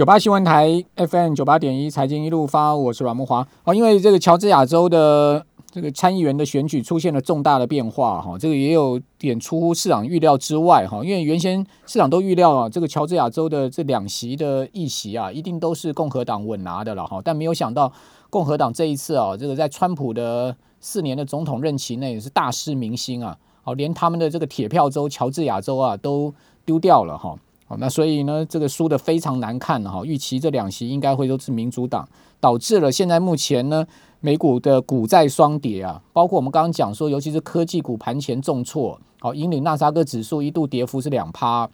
九八新闻台 FM 九八点一财经一路发，我是阮木华。哦，因为这个乔治亚州的这个参议员的选举出现了重大的变化，哈，这个也有点出乎市场预料之外，哈，因为原先市场都预料啊，这个乔治亚州的这两席的议席啊，一定都是共和党稳拿的了，哈，但没有想到共和党这一次啊，这个在川普的四年的总统任期内是大失民心啊，哦，连他们的这个铁票州乔治亚州啊都丢掉了，哈。那所以呢，这个输的非常难看哈，预期这两席应该会都是民主党，导致了现在目前呢，美股的股债双跌啊，包括我们刚刚讲说，尤其是科技股盘前重挫，好，引领纳斯达克指数一度跌幅是两趴，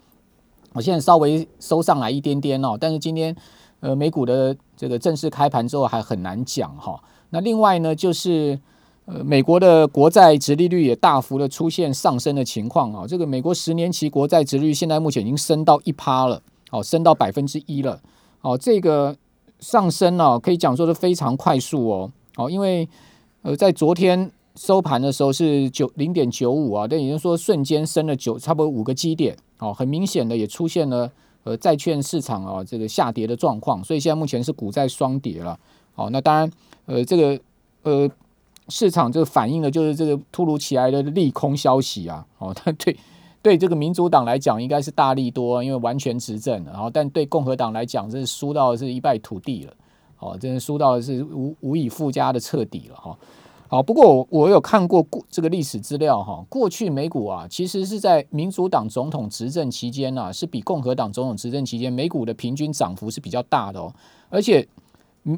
我现在稍微收上来一点点哦，但是今天呃美股的这个正式开盘之后还很难讲哈，那另外呢就是。呃，美国的国债殖利率也大幅的出现上升的情况啊，这个美国十年期国债殖率现在目前已经升到一趴了，哦，升到百分之一了，哦，这个上升呢，可以讲说是非常快速哦，哦，因为呃，在昨天收盘的时候是九零点九五啊，但也就是说瞬间升了九差不多五个基点，哦，很明显的也出现了呃债券市场啊这个下跌的状况，所以现在目前是股债双跌了，哦，那当然呃这个呃。市场这个反映的就是这个突如其来的利空消息啊，哦，它对对这个民主党来讲应该是大利多，因为完全执政，然后但对共和党来讲，这是输到是一败涂地了，哦，真的输到是无无以复加的彻底了哈。好，不过我我有看过过这个历史资料哈，过去美股啊，其实是在民主党总统执政期间呢，是比共和党总统执政期间美股的平均涨幅是比较大的哦，而且。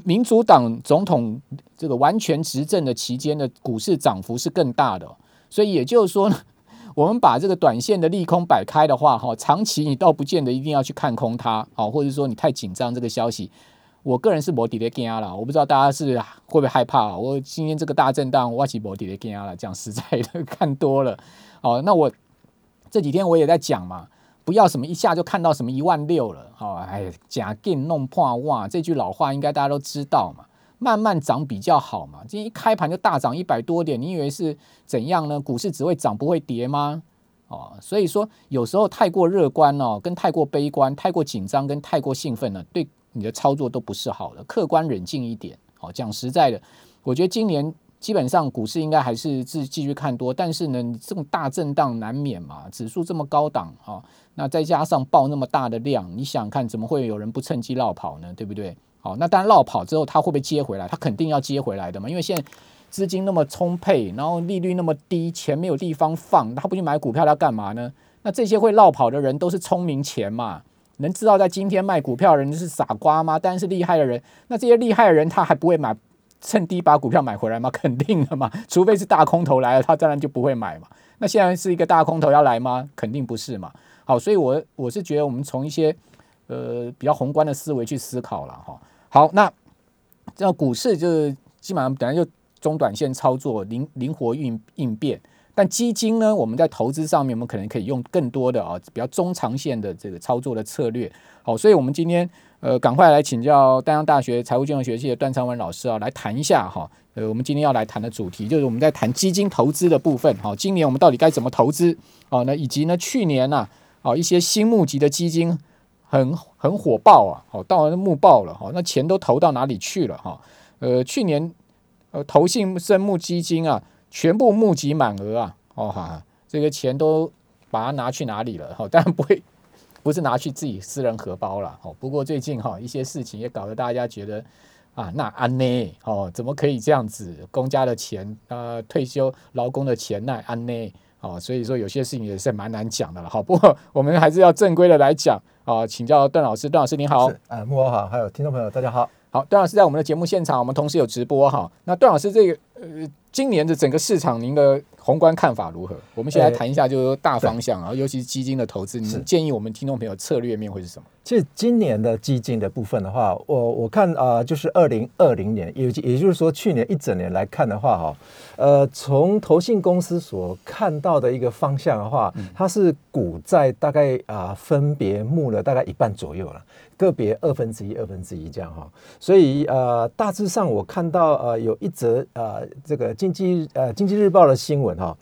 民主党总统这个完全执政的期间的股市涨幅是更大的，所以也就是说呢，我们把这个短线的利空摆开的话，哈，长期你倒不见得一定要去看空它，好，或者说你太紧张这个消息，我个人是摩底的惊了，我不知道大家是会不会害怕，我今天这个大震荡，我起摩底的惊了，讲实在的，看多了，哦，那我这几天我也在讲嘛。不要什么一下就看到什么一万六了，好，哎，假定弄破哇，这句老话应该大家都知道嘛。慢慢涨比较好嘛。今天一开盘就大涨一百多点，你以为是怎样呢？股市只会涨不会跌吗？哦，所以说有时候太过乐观哦，跟太过悲观、太过紧张跟太过兴奋呢，对你的操作都不是好的。客观冷静一点，好，讲实在的，我觉得今年。基本上股市应该还是继继续看多，但是呢，这种大震荡难免嘛。指数这么高档哈，那再加上爆那么大的量，你想看怎么会有人不趁机绕跑呢？对不对？好，那当然绕跑之后，他会不会接回来？他肯定要接回来的嘛，因为现在资金那么充沛，然后利率那么低，钱没有地方放，他不去买股票，他干嘛呢？那这些会绕跑的人都是聪明钱嘛？能知道在今天卖股票的人是傻瓜吗？当然是厉害的人。那这些厉害的人，他还不会买？趁低把股票买回来吗？肯定的嘛，除非是大空头来了，他当然就不会买嘛。那现在是一个大空头要来吗？肯定不是嘛。好，所以我我是觉得我们从一些呃比较宏观的思维去思考了哈。好，那这股市就是基本上本来就中短线操作，灵灵活应应变。但基金呢，我们在投资上面，我们可能可以用更多的啊比较中长线的这个操作的策略。好，所以我们今天。呃，赶快来请教丹阳大学财务金融学系的段昌文老师啊，来谈一下哈。呃，我们今天要来谈的主题就是我们在谈基金投资的部分哈。今年我们到底该怎么投资？哦，那以及呢，去年呢，哦，一些新募集的基金很很火爆啊，好，到了募爆了哈，那钱都投到哪里去了哈？呃，去年呃，投信生募基金啊，全部募集满额啊，哦哈，这个钱都把它拿去哪里了？哈，当然不会。不是拿去自己私人荷包了，哦。不过最近哈一些事情也搞得大家觉得啊，那安呢？哦，怎么可以这样子？公家的钱，呃，退休劳工的钱，那安呢？哦，所以说有些事情也是蛮难讲的了。好，不过我们还是要正规的来讲啊，请教段老师，段老师您好，啊，木偶好，还有听众朋友大家好，好，段老师在我们的节目现场，我们同时有直播哈。那段老师这个呃，今年的整个市场，您的。宏观看法如何？我们先来谈一下，就是大方向啊，尤其是基金的投资，你建议我们听众朋友策略面会是什么？其实今年的基金的部分的话，我我看啊，就是二零二零年，也也就是说去年一整年来看的话，哈，呃，从投信公司所看到的一个方向的话，它是股债大概啊分别募了大概一半左右了。个别二分之一、二分之一这样哈，所以呃，大致上我看到呃有一则呃这个经济呃经济日报的新闻哈，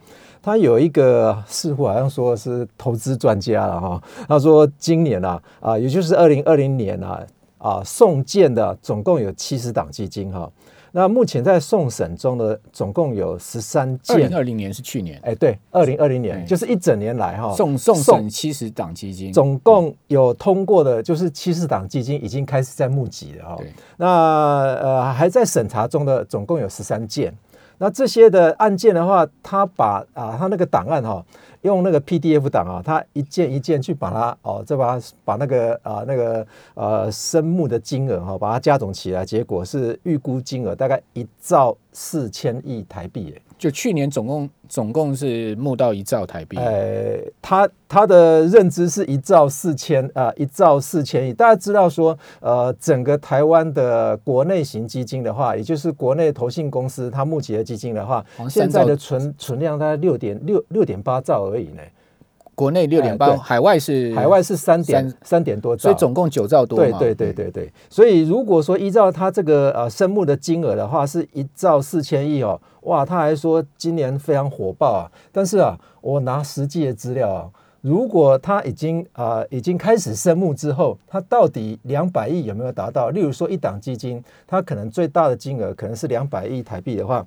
他有一个似乎好像说是投资专家了哈，他说今年啊啊也就是二零二零年啊啊送件的总共有七十档基金哈。那目前在送审中的总共有十三件。二零，二零年是去年。哎，对，二零二零年哎。就是一整年来哈，送送审七十档基金，总共有通过的，就是七十档基金已经开始在募集了哈、对。那呃还在审查中的总共有十三件。那这些的案件的话，他把啊他那个档案哈、用那个 PDF 档啊，他一件一件去把它哦，再把它把那个啊那个呃生目的金额哈、把它加总起来，结果是预估金额大概一兆四千亿台币诶。就去年总共总共是募到一兆台币，呃，他他的认知是一兆四千啊，一兆四千亿。大家知道说，呃，整个台湾的国内型基金的话，也就是国内投信公司它募集的基金的话现在的存存量大概六点六六点八兆而已呢，国内六点八，海外是海外是三点三三点多兆，所以总共九兆多嘛，对对对对对，所以如果说依照他这个呃申募的金额的话，是一兆四千亿哦，哇，他还说今年非常火爆啊。但是啊，我拿实际的资料啊，如果他已经啊、已经开始申募之后，他到底两百亿有没有达到？例如说一档基金，它可能最大的金额可能是两百亿台币的话，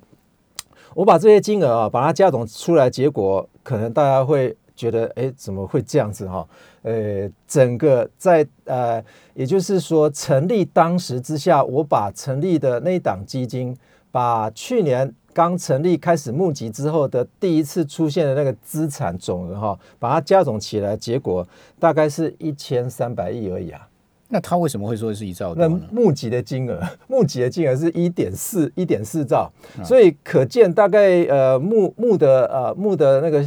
我把这些金额啊，把它加总出来，结果可能大家会觉得，哎，怎么会这样子哈、呃，整个在呃，也就是说，成立当时之下，我把成立的那一档基金，把去年刚成立开始募集之后的第一次出现的那个资产总额哈、把它加总起来，结果大概是一千三百亿而已啊。那他为什么会说是一兆那多呢？募集的金额，募集的金额是一点四一点四兆，所以可见大概呃募募的呃募的那个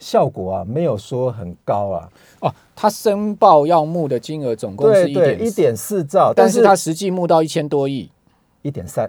效效果啊，没有说很高啊。哦，他申报要募的金额总共是一点一点四兆，但是他实际募到一千多亿，一点三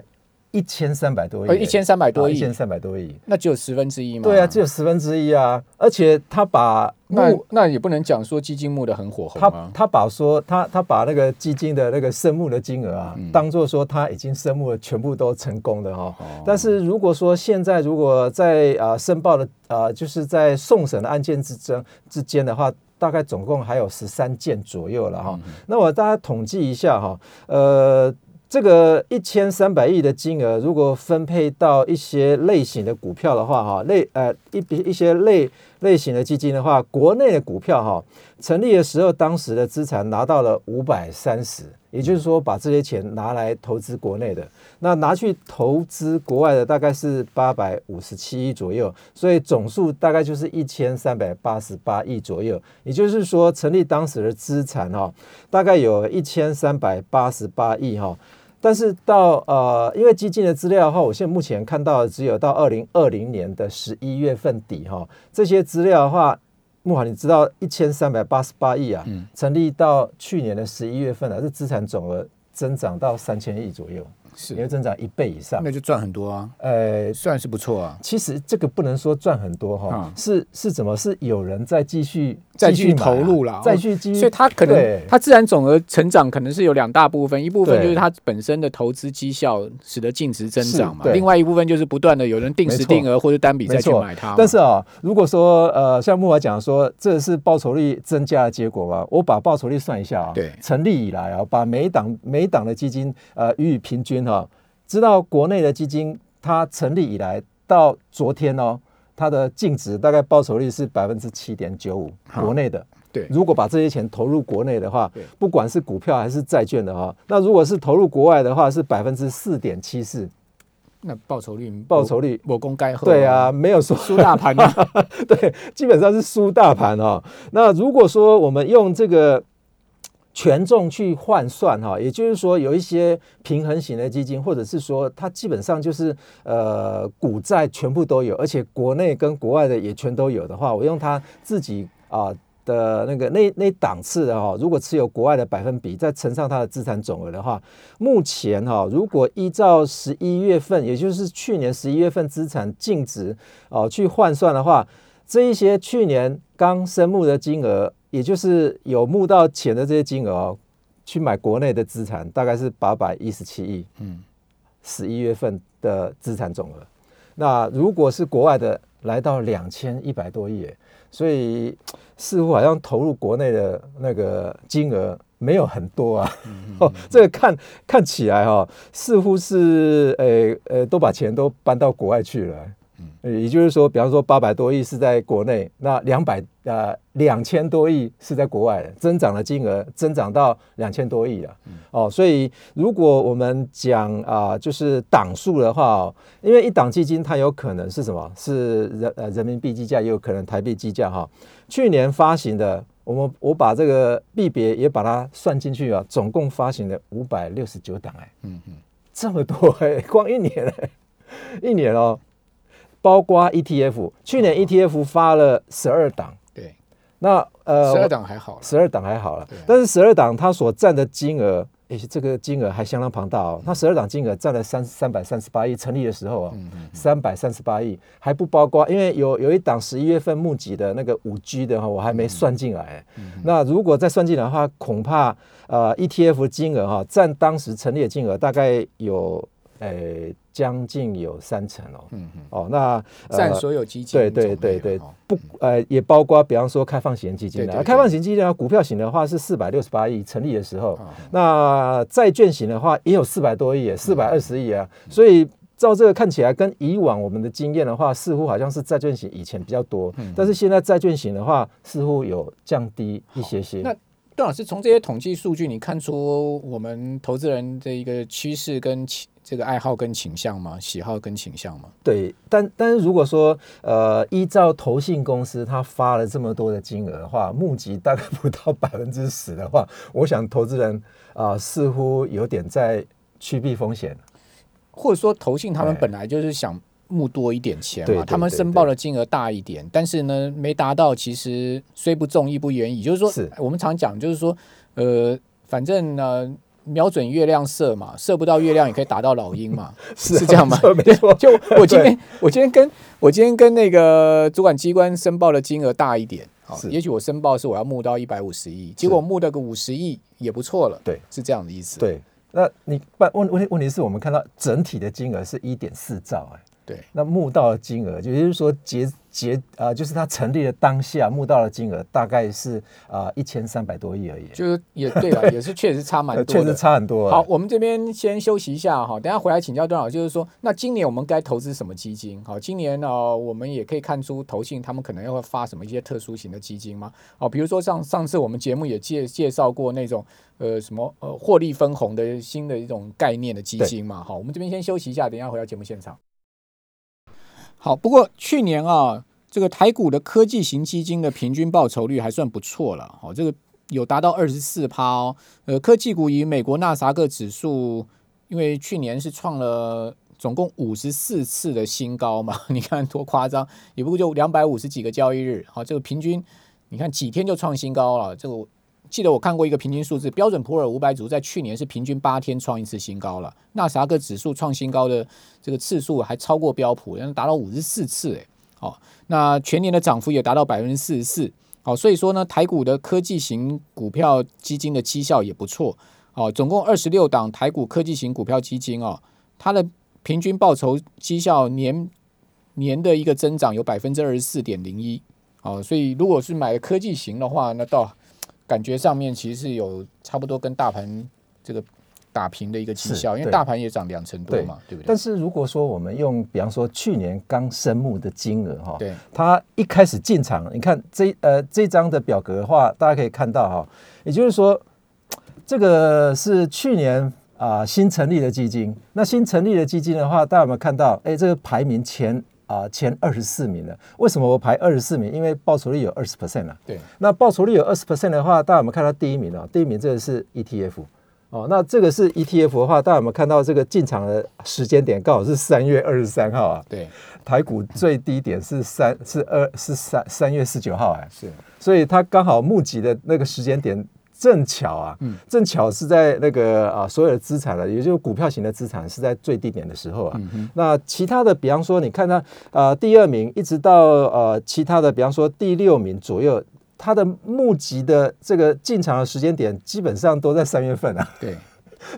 一千三百多亿，呃，一千三百多亿，一千三百多亿。那只有十分之一嘛？对啊，只有十分之一啊，而且他把那募那也不能讲说基金募的很火红他啊。他把说他他把那个基金的那个申募的金额啊，嗯当做说他已经申募了全部都成功的哈、哦但是如果说现在如果在啊、呃申报的啊、呃就是在送审的案件之争之间的话，大概总共还有十三件左右了哈、嗯那我大家统计一下哈，呃。这个一千三百亿的金额，如果分配到一些类型的股票的话，哈，类呃一比一些类类型的基金的话，国内的股票哈，成立的时候，当时的资产拿到了五百三十，也就是说，把这些钱拿来投资国内的，那拿去投资国外的大概是八百五十七亿左右，所以总数大概就是一千三百八十八亿左右。也就是说，成立当时的资产哈，大概有一千三百八十八亿哈。但是到呃，因为基金的资料的话，我现在目前看到的只有到二零二零年的十一月份底哈，这些资料的话，木华你知道一千三百八十八亿啊，嗯。成立到去年的十一月份啊，这资产总额增长到三千亿左右，也是，要增长一倍以上。那就赚很多啊，呃，算是不错啊。其实这个不能说赚很多哈，嗯是是怎么？是有人在继续再继续买啊投入啦再去继续，所以它可能对。它自然总额成长可能是有两大部分，一部分就是它本身的投资绩效使得净值增长嘛，另外一部分就是不断的有人定时定额或者单笔再去买它。但是啊，如果说呃，像木华讲说这是报酬率增加的结果吧，我把报酬率算一下啊，对。成立以来啊，把每一档每一档的基金呃予以平均哈、知道国内的基金它成立以来到昨天哦，它的净值大概报酬率是百分之七点九五，好。国内的。对。如果把这些钱投入国内的话，不管是股票还是债券的哈，那如果是投入国外的话，是百分之四点七四，那报酬率报酬率。我公该喝对啊，，没有说输大盘啊，对，基本上是输大盘哦。那如果说我们用这个权重去换算哈，也就是说有一些平衡型的基金，或者是说它基本上就是呃股债全部都有，而且国内跟国外的也全都有的话，我用它自己啊。的那个那那档次的哈，如果持有国外的百分比，再乘上它的资产总额的话，目前哈，如果依照十一月份，也就是去年十一月份资产净值哦去换算的话，这一些去年刚申募的金额，也就是有募到钱的这些金额哦，去买国内的资产，大概是八百一十七亿，嗯，十一月份的资产总额。那如果是国外的，来到两千一百多亿，所以似乎好像投入国内的那个金额没有很多啊。哦，这个看看起来哈，似乎是呃呃，都把钱都搬到国外去了。也就是说，比方说八百多亿是在国内，那两百呃两千多亿是在国外，增长的金额增长到两千多亿了。哦，所以如果我们讲啊，就是档数的话，哦因为一档基金它有可能是什么？是人呃人民币计价，也有可能台币计价哈。去年发行的，我们我把这个币别也把它算进去啊，总共发行了五百六十九档哎，嗯嗯，这么多哎，光一年哎，一年哦。包括 ETF，去年 ETF 发了十二档，对，那呃，十二档还好，十二档还好了，但是十二档它所占的金额，诶，这个金额还相当庞大哦。它十二档金额占了三三百三十八亿，成立的时候啊，三百三十八亿还不包括，因为有有一档十一月份募集的那个五 G 的哈，我还没算进来。那如果再算进来的话，恐怕呃 ETF 金额哈，占当时成立的金额大概有。诶，将近有三成哦。嗯嗯。哦，那占所有基金。对对对对，不呃，也包括比方说开放型基金的。开放型基金啊，股票型的话是四百六十八亿成立的时候。那债券型的话也有四百多亿，四百二十亿啊。所以照这个看起来，跟以往我们的经验的话，似乎好像是债券型以前比较多。嗯。但是现在债券型的话，似乎有降低一些些。那段老师从这些统计数据，你看出我们投资人的一个趋势跟？这个爱好跟倾向吗？喜好跟倾向吗？对，但但是如果说呃，依照投信公司他发了这么多的金额的话，募集大概不到百分之十的话，我想投资人啊，似乎有点在趋避风险，或者说投信他们本来就是想募多一点钱嘛，他们申报的金额大一点，但是呢，没达到，其实虽不中，亦不远矣。就是说，我们常讲，就是说，呃，反正呢。瞄准月亮射嘛，射不到月亮也可以打到老鹰嘛，是是这样吗？没错，就 我今天，我今天跟我今天跟那个主管机关申报的金额大一点，好，也许我申报是我要募到一百五十亿，结果募到个五十亿也不错了，对，是这样的意思。对，那你办问问题问题是我们看到整体的金额是一点四兆，哎。对，那募到的金额，也就是说结结啊，就是它成立的当下募到的金额大概是啊一千三百多亿而已。就是也对了，也是确实差蛮多，确实差很多。好，我们这边先休息一下哈，等下回来请教段老师，就是说，那今年我们该投资什么基金？好，今年呢，我们也可以看出投信他们可能要发什么一些特殊型的基金吗？哦，比如说上上次我们节目也介介绍过那种呃什么呃获利分红的新的一种概念的基金嘛。好，我们这边先休息一下，等下回到节目现场。好，不过去年啊，这个台股的科技型基金的平均报酬率还算不错了，好，这个有达到二十四趴哦。呃，科技股以美国纳萨克指数，因为去年是创了总共五十四次的新高嘛，你看多夸张，也不过就两百五十几个交易日，好，这个平均你看几天就创新高了，这个。记得我看过一个平均数字，标准普尔五百指数在去年是平均八天创一次新高了。纳斯达克指数创新高的这个次数还超过标普，能达到五十四次，哎，好，那全年的涨幅也达到百分之四十四，好，所以说呢，台股的科技型股票基金的绩效也不错，哦，总共二十六档台股科技型股票基金哦，它的平均报酬绩效年年的一个增长有百分之二十四点零一，哦，所以如果是买科技型的话，那到感觉上面其实是有差不多跟大盘这个打平的一个绩效，因为大盘也涨两成多嘛，对不对？但是如果说我们用比方说去年刚申募的金额哈，对，它一开始进场，你看这呃这张的表格的话，大家可以看到哈，也就是说这个是去年啊新成立的基金，那新成立的基金的话，大家有没有看到？哎，这个排名前。啊，前二十四名的，为什么我排二十四名？因为报酬率有二十 percent 啊。对，那报酬率有二十 percent 的话，大家有没有看到第一名啊？第一名这个是 ETF 哦。那这个是 ETF 的话，大家有没有看到这个进场的时间点刚好是三月二十三号啊？对，台股最低点是三是二是三三月十九号啊，是，所以它刚好募集的那个时间点。正巧啊，正巧是在那个啊，所有的资产了，也就是股票型的资产是在最低点的时候啊。那其他的，比方说，你看它啊，第二名一直到呃，其他的，比方说第六名左右，它的募集的这个进场的时间点基本上都在三月份啊。对，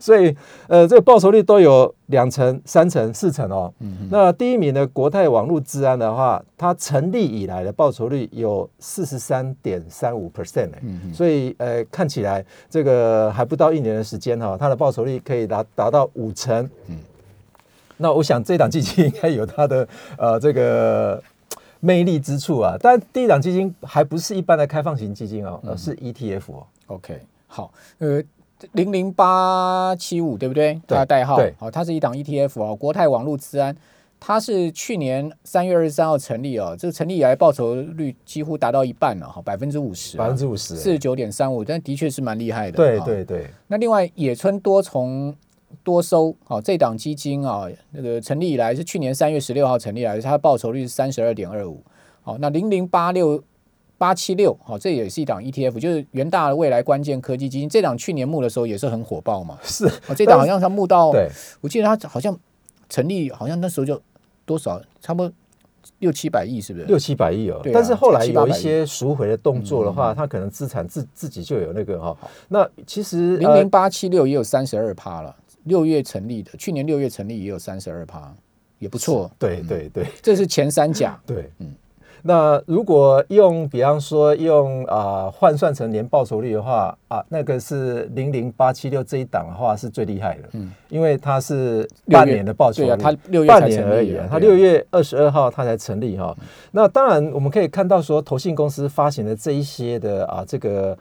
所以呃，这个报酬率都有两成、三成、四成哦。那第一名的国泰网络治安的话，它成立以来的报酬率有四十三点三五 percent 所以呃，看起来这个还不到一年的时间哈，它的报酬率可以达达到五成。嗯，那我想这档基金应该有它的呃这个。魅力之处啊，但第一档基金还不是一般的开放型基金哦，而是 ETF 哦。OK，好，呃，零零八七五对不对？它的代号，好，它是一档 ETF 哦。国泰网络资安，它是去年三月二十三号成立哦，这个成立以来报酬率几乎达到一半了哈，百分之五十，百分之五十，四十九点三五，但的确是蛮厉害的。对对对。那另外野村多重。多收哦，这档基金啊，那个成立以来是去年三月十六号成立来，它的报酬率是三十二点二五。好，那零零八六八七六，好，这也是一档 ETF，就是元大的未来关键科技基金。这档去年募的时候也是很火爆嘛。是，这档好像它募到，我记得它好像成立，好像那时候就多少，差不多六七百亿，是不是？六七百亿哦。但是后来有一些赎回的动作的话，它可能资产自自己就有那个哈。那其实零零八七六也有三十二趴了。六月成立的，去年六月成立也有三十二趴，也不错。对对对，这是前三甲。对，嗯。那如果用，比方说用啊换算成年报酬率的话啊，那个是零零八七六这一档的话是最厉害的。嗯，因为它是半年的报酬率，它六月半年而已，它六月二十二号它才成立哈。那当然我们可以看到说，投信公司发行的这一些的啊这个。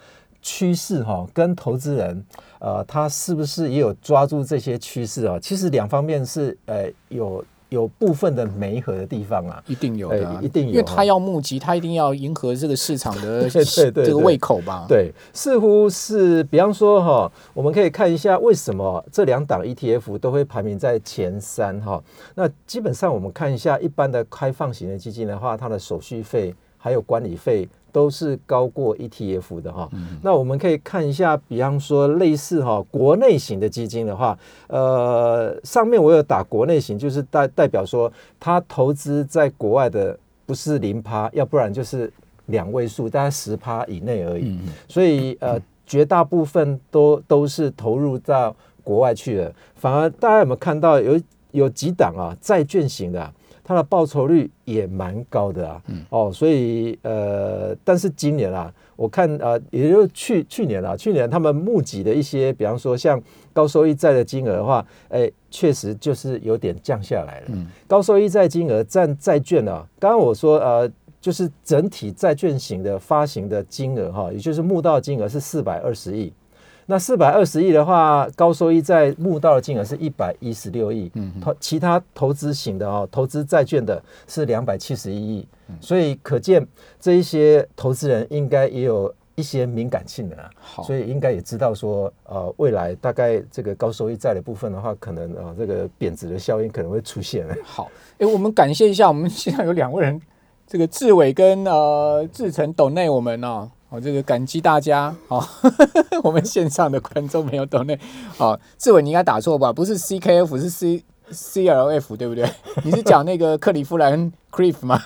趋势哈，跟投资人，呃，他是不是也有抓住这些趋势啊？其实两方面是呃有有部分的媒合的地方啊，一定有的，一定有，因为他要募集，他一定要迎合这个 市场的这个胃口吧？对，似乎是，比方说哈，我们可以看一下为什么这两档 ETF 都会排名在前三哈。那基本上我们看一下一般的开放型的基金的话，它的手续费还有管理费。都是高过 ETF 的哈，那我们可以看一下，比方说类似哈国内型的基金的话，呃，上面我有打国内型，就是代代表说它投资在国外的不是零趴，要不然就是两位数，大概十趴以内而已。所以呃，绝大部分都都是投入到国外去了，反而大家有没有看到有有几档啊债券型的？它的报酬率也蛮高的啊，嗯哦，所以呃，但是今年啊，我看啊，也就是去去年啊，去年他们募集的一些，比方说像高收益债的金额的话，哎，确实就是有点降下来了。高收益债金额占债券啊，刚刚我说呃，就是整体债券型的发行的金额哈，也就是募到金额是四百二十亿。那四百二十亿的话，高收益债募到的金额是一百一十六亿，嗯，投其他投资型的哦，投资债券的是两百七十一亿，所以可见这一些投资人应该也有一些敏感性的，好，所以应该也知道说，呃，未来大概这个高收益债的部分的话，可能啊，这个贬值的效应可能会出现。好，哎，我们感谢一下，我们现在有两位人，这个志伟跟呃志成抖内我们呢。我这个感激大家哦，我们线上的观众朋友都那哦，志伟你应该打错吧？不是 C K F 是 C C L F 对不对？你是讲那个克利夫兰 Cliff 吗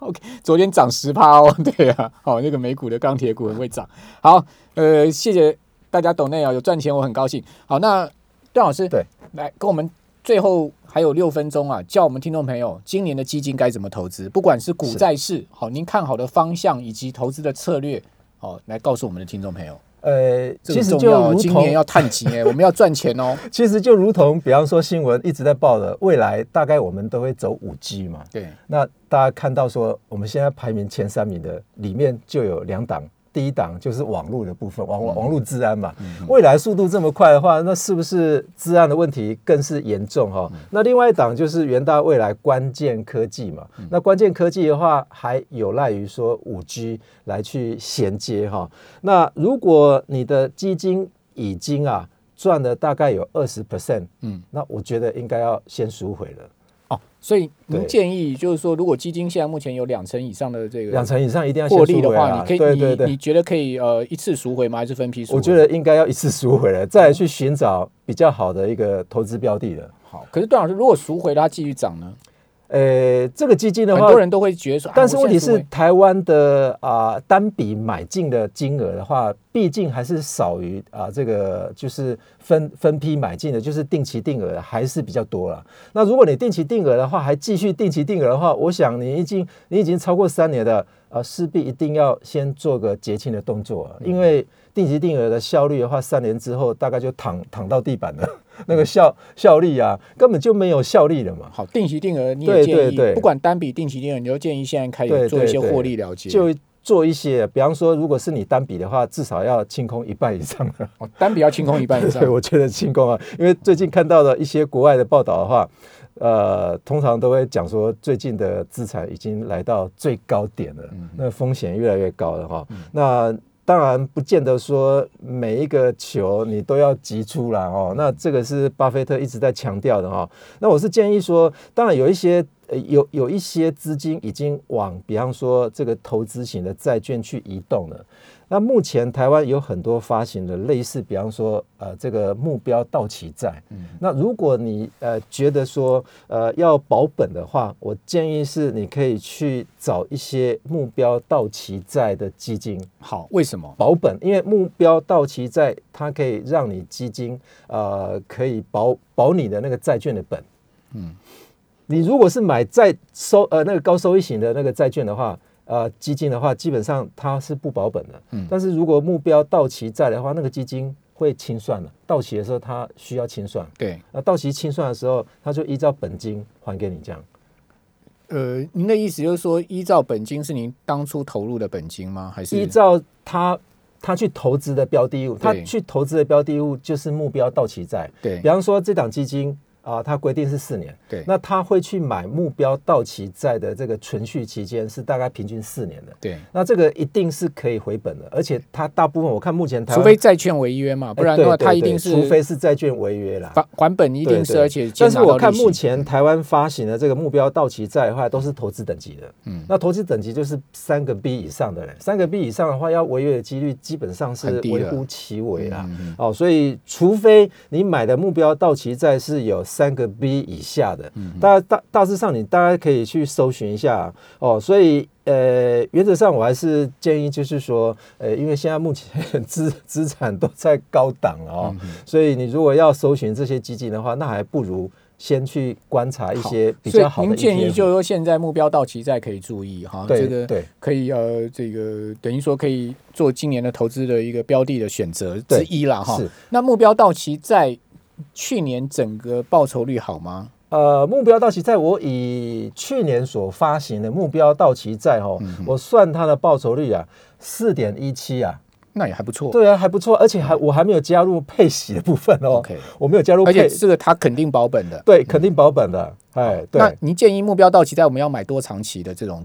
？OK，昨天涨十趴哦，对啊，好那个美股的钢铁股会涨。好，呃，谢谢大家懂内啊，有赚钱我很高兴。好，那段老师对来跟我们最后还有六分钟啊，叫我们听众朋友今年的基金该怎么投资，不管是股债市，好，您看好的方向以及投资的策略。哦，来告诉我们的听众朋友，呃，其实就今年要探金哎，我们要赚钱哦。其实就如同，比方说新闻一直在报的，未来大概我们都会走五 G 嘛。对，那大家看到说，我们现在排名前三名的里面就有两档。第一档就是网络的部分，网网络治安嘛。未来速度这么快的话，那是不是治安的问题更是严重哈？那另外一档就是元大未来关键科技嘛。那关键科技的话，还有赖于说五 G 来去衔接哈。那如果你的基金已经啊赚了大概有二十 percent，嗯，那我觉得应该要先赎回了。所以您建议就是说，如果基金现在目前有两成以上的这个两成以上一定要获利的话，你可以对对对，你觉得可以呃一次赎回吗？还是分批赎？我觉得应该要一次赎回了，再去寻找比较好的一个投资标的的。好，可是段老师，如果赎回它继续涨呢？呃，这个基金的话，很多人都会觉得说，啊但是问题是台湾的啊、单笔买进的金额的话，毕竟还是少于啊、这个就是分分批买进的，就是定期定额还是比较多了。那如果你定期定额的话，还继续定期定额的话，我想你已经你已经超过三年的，呃，势必一定要先做个结清的动作，因为定期定额的效率的话，三年之后大概就躺躺到地板了，那个效效力啊，根本就没有效力了嘛。好定期定额，你对也建议，对对不管单笔定期定额，你就建议现在开对始做一些获利了结，就做一些，比方说，如果是你单笔的话，至少要清空一半以上的。哦单笔要清空一半以上 对，。我觉得清空啊，因为最近看到的一些国外的报道的话，呃，通常都会讲说，最近的资产已经来到最高点了，那风险越来越高了哈。那当然不见得说每一个球你都要急出来哦，那这个是巴菲特一直在强调的哦。那我是建议说，当然有一些呃有有一些资金已经往比方说这个投资型的债券去移动了。那目前台湾有很多发行的类似，比方说呃这个目标到期债。那如果你呃觉得说呃要保本的话，我建议是你可以去找一些目标到期债的基金好，为什么？保本，因为目标到期债它可以让你基金呃可以保保你的那个债券的本。嗯，你如果是买债收呃那个高收益型的那个债券的话。呃，基金的话，基本上它是不保本的。嗯，但是如果目标到期债的话，那个基金会清算的。到期的时候，它需要清算。对，那到期清算的时候，它就依照本金还给你这样。呃，您的意思就是说，依照本金是您当初投入的本金吗？还是依照他他去投资的标的物，他去投资的标的物就是目标到期债。对比方说这档基金啊、它规定是四年，对那他会去买目标到期债的这个存续期间是大概平均四年的。对，那这个一定是可以回本的，而且它大部分我看目前台湾，除非债券违约嘛，不然的话，它一定是除非是债券违约啦。还还本一定是，而且但是我看目前台湾发行的这个目标到期债的话，都是投资等级的。嗯，那投资等级就是三个 B 以上的人，三个 B 以上的话，要违约的几率基本上是微乎其微啦。嗯哦，所以除非你买的目标到期债是有三个 B 以下的，嗯大大大致上你大家可以去搜寻一下哦。所以呃，原则上我还是建议就是说，呃，因为现在目前 资资产都在高档了哦，嗯所以你如果要搜寻这些基金的话，那还不如先去观察一些比较好的 ETF。您建议就是说，现在目标到期再可以注意哈，对这个对可以呃，这个等于说可以做今年的投资的一个标的的选择之一啦哈是。那目标到期债去年整个报酬率好吗？呃，目标到期债，我以去年所发行的目标到期债哦，嗯我算它的报酬率啊，四点一七啊，那也还不错。对啊，还不错，而且还我还没有加入配息的部分哦 OK 我没有加入而且配，这个它肯定保本的。对，肯定保本的，哎，那对，您建议目标到期债我们要买多长期的这种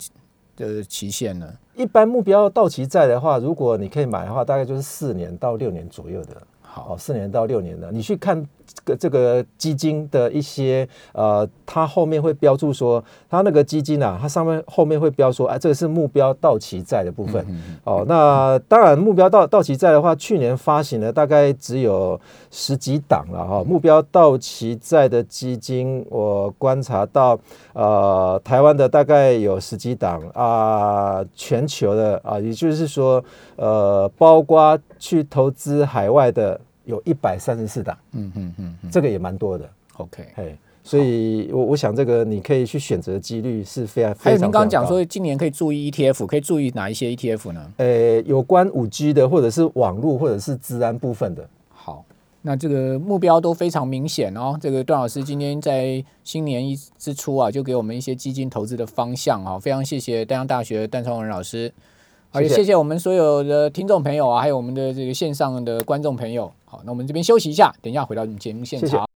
呃期限呢？一般目标到期债的话，如果你可以买的话，大概就是四年到六年左右的。好，哦，四年到六年的，你去看这个这个基金的一些呃，它后面会标注说，它那个基金啊，它上面后面会标说，哎、这个是目标到期债的部分。哦，那当然目标到到期债的话，去年发行的大概只有十几档了哈、目标到期债的基金，我观察到，呃，台湾的大概有十几档啊、全球的啊、也就是说，呃，包括去投资海外的有一百三十四档，嗯嗯嗯嗯。这个也蛮多的，，OK。嘿，所以我我想这个你可以去选择几率是非常非常还有您刚刚讲说今年可以注意 ETF，可以注意哪一些 ETF 呢？呃，有关五 G 的，或者是网络，或者是治安部分的，好，那这个目标都非常明显哦。这个段老师今天在新年一之初啊，就给我们一些基金投资的方向啊，非常谢谢丹阳大学的段崇文老师，好，也谢谢我们所有的听众朋友啊，还有我们的这个线上的观众朋友。好，那我们这边休息一下，等一下回到节目现谢谢场。